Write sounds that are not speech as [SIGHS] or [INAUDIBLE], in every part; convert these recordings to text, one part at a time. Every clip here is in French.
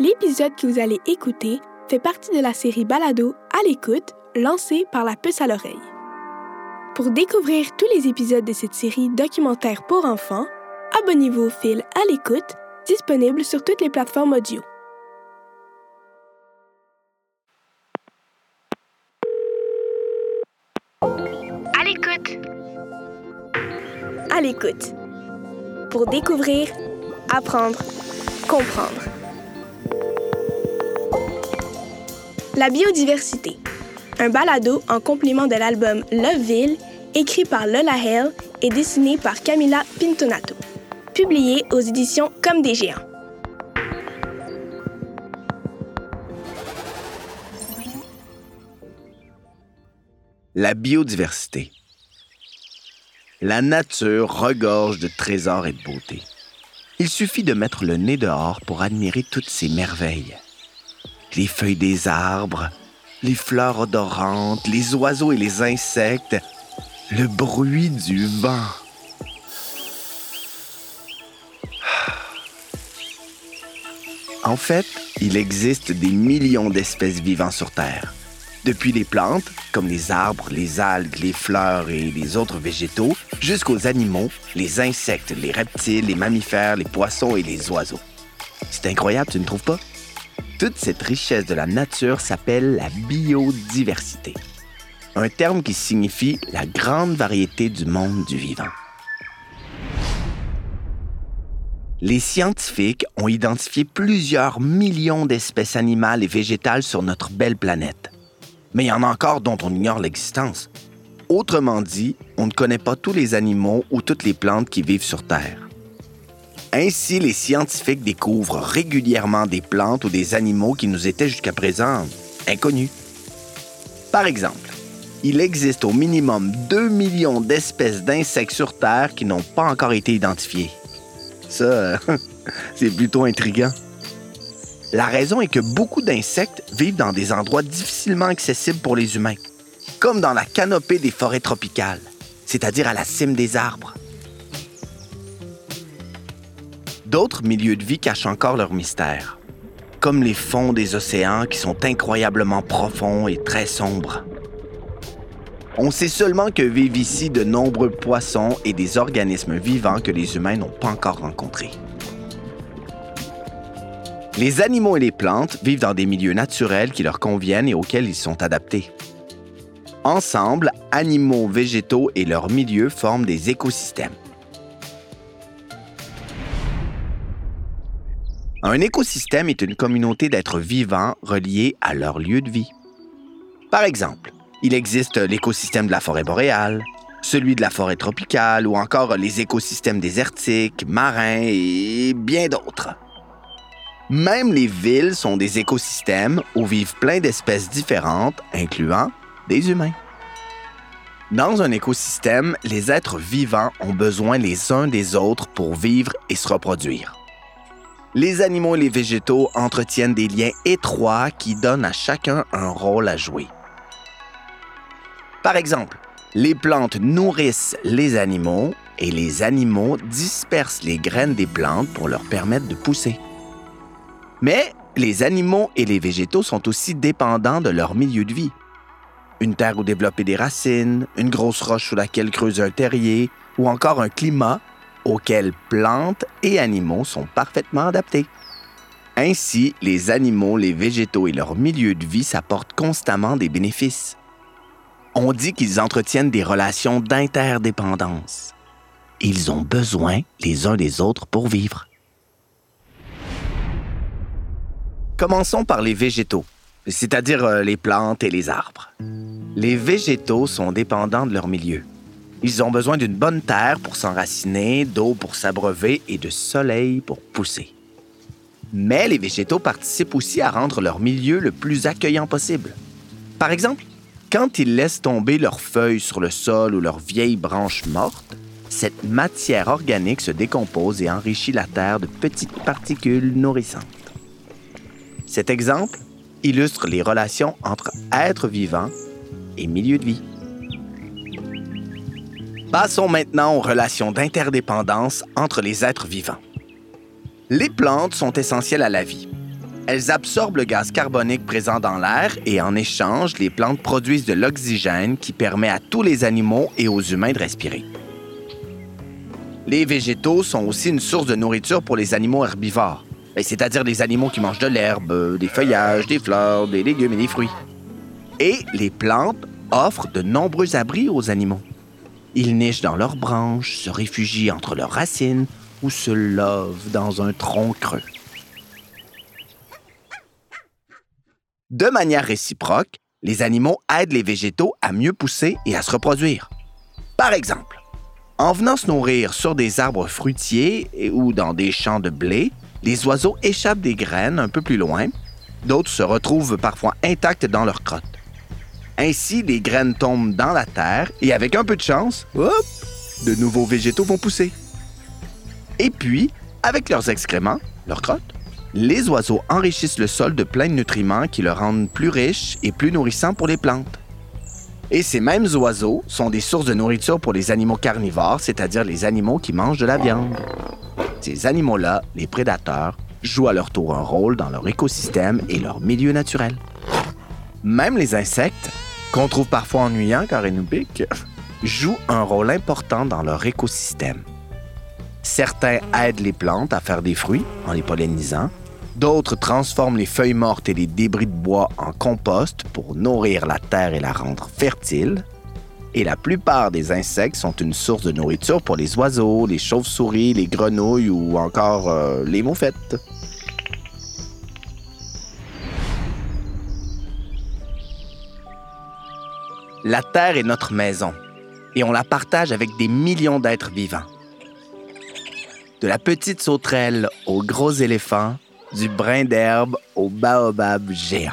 L'épisode que vous allez écouter fait partie de la série Balado à l'écoute lancée par la puce à l'oreille. Pour découvrir tous les épisodes de cette série documentaire pour enfants, abonnez-vous au fil à l'écoute disponible sur toutes les plateformes audio. À l'écoute. À l'écoute. Pour découvrir, apprendre, comprendre. La biodiversité. Un balado en complément de l'album Loveville, écrit par Lola Hale et dessiné par Camila Pintonato. Publié aux éditions Comme des géants. La biodiversité. La nature regorge de trésors et de beauté. Il suffit de mettre le nez dehors pour admirer toutes ces merveilles. Les feuilles des arbres, les fleurs odorantes, les oiseaux et les insectes, le bruit du vent. [SIGHS] En fait, il existe des millions d'espèces vivant sur Terre. Depuis les plantes, comme les arbres, les algues, les fleurs et les autres végétaux, jusqu'aux animaux, les insectes, les reptiles, les mammifères, les poissons et les oiseaux. C'est incroyable, tu ne trouves pas? Toute cette richesse de la nature s'appelle la biodiversité, un terme qui signifie la grande variété du monde du vivant. Les scientifiques ont identifié plusieurs millions d'espèces animales et végétales sur notre belle planète. Mais il y en a encore dont on ignore l'existence. Autrement dit, on ne connaît pas tous les animaux ou toutes les plantes qui vivent sur Terre. Ainsi, les scientifiques découvrent régulièrement des plantes ou des animaux qui nous étaient jusqu'à présent inconnus. Par exemple, il existe au minimum 2 millions d'espèces d'insectes sur Terre qui n'ont pas encore été identifiées. Ça, [LAUGHS] c'est plutôt intriguant. La raison est que beaucoup d'insectes vivent dans des endroits difficilement accessibles pour les humains, comme dans la canopée des forêts tropicales, c'est-à-dire à la cime des arbres. D'autres milieux de vie cachent encore leur mystère, comme les fonds des océans qui sont incroyablement profonds et très sombres. On sait seulement que vivent ici de nombreux poissons et des organismes vivants que les humains n'ont pas encore rencontrés. Les animaux et les plantes vivent dans des milieux naturels qui leur conviennent et auxquels ils sont adaptés. Ensemble, animaux, végétaux et leurs milieux forment des écosystèmes. Un écosystème est une communauté d'êtres vivants reliés à leur lieu de vie. Par exemple, il existe l'écosystème de la forêt boréale, celui de la forêt tropicale ou encore les écosystèmes désertiques, marins et bien d'autres. Même les villes sont des écosystèmes où vivent plein d'espèces différentes, incluant des humains. Dans un écosystème, les êtres vivants ont besoin les uns des autres pour vivre et se reproduire. Les animaux et les végétaux entretiennent des liens étroits qui donnent à chacun un rôle à jouer. Par exemple, les plantes nourrissent les animaux et les animaux dispersent les graines des plantes pour leur permettre de pousser. Mais les animaux et les végétaux sont aussi dépendants de leur milieu de vie. Une terre où développer des racines, une grosse roche sous laquelle creuser un terrier, ou encore un climat auquel plantes et animaux sont parfaitement adaptés. Ainsi, les animaux, les végétaux et leur milieu de vie s'apportent constamment des bénéfices. On dit qu'ils entretiennent des relations d'interdépendance. Ils ont besoin les uns des autres pour vivre. Commençons par les végétaux, c'est-à-dire euh, les plantes et les arbres. Les végétaux sont dépendants de leur milieu. Ils ont besoin d'une bonne terre pour s'enraciner, d'eau pour s'abreuver et de soleil pour pousser. Mais les végétaux participent aussi à rendre leur milieu le plus accueillant possible. Par exemple, quand ils laissent tomber leurs feuilles sur le sol ou leurs vieilles branches mortes, cette matière organique se décompose et enrichit la terre de petites particules nourrissantes. Cet exemple illustre les relations entre êtres vivants et milieu de vie. Passons maintenant aux relations d'interdépendance entre les êtres vivants. Les plantes sont essentielles à la vie. Elles absorbent le gaz carbonique présent dans l'air et en échange, les plantes produisent de l'oxygène qui permet à tous les animaux et aux humains de respirer. Les végétaux sont aussi une source de nourriture pour les animaux herbivores, ben, c'est-à-dire les animaux qui mangent de l'herbe, des feuillages, des fleurs, des légumes et des fruits. Et les plantes offrent de nombreux abris aux animaux. Ils nichent dans leurs branches, se réfugient entre leurs racines ou se lovent dans un tronc creux. De manière réciproque, les animaux aident les végétaux à mieux pousser et à se reproduire. Par exemple, en venant se nourrir sur des arbres fruitiers ou dans des champs de blé, les oiseaux échappent des graines un peu plus loin. D'autres se retrouvent parfois intactes dans leur crotte. Ainsi, les graines tombent dans la terre et avec un peu de chance, de nouveaux végétaux vont pousser. Et puis, avec leurs excréments, leurs crottes, les oiseaux enrichissent le sol de plein de nutriments qui le rendent plus riche et plus nourrissant pour les plantes. Et ces mêmes oiseaux sont des sources de nourriture pour les animaux carnivores, c'est-à-dire les animaux qui mangent de la viande. Ces animaux-là, les prédateurs, jouent à leur tour un rôle dans leur écosystème et leur milieu naturel. Même les insectes, qu'on trouve parfois ennuyants car piquent, jouent un rôle important dans leur écosystème. Certains aident les plantes à faire des fruits en les pollinisant. D'autres transforment les feuilles mortes et les débris de bois en compost pour nourrir la terre et la rendre fertile. Et la plupart des insectes sont une source de nourriture pour les oiseaux, les chauves-souris, les grenouilles ou encore euh, les moufettes. La Terre est notre maison et on la partage avec des millions d'êtres vivants. De la petite sauterelle au gros éléphant, du brin d'herbe au baobab géant.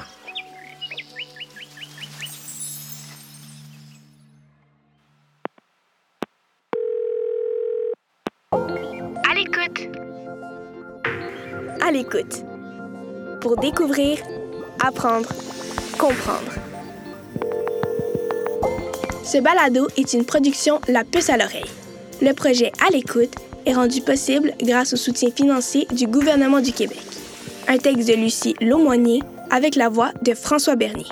À l'écoute. À l'écoute. Pour découvrir, apprendre, comprendre. Ce balado est une production La Puce à l'oreille. Le projet À l'écoute est rendu possible grâce au soutien financier du gouvernement du Québec. Un texte de Lucie Laumonier avec la voix de François Bernier.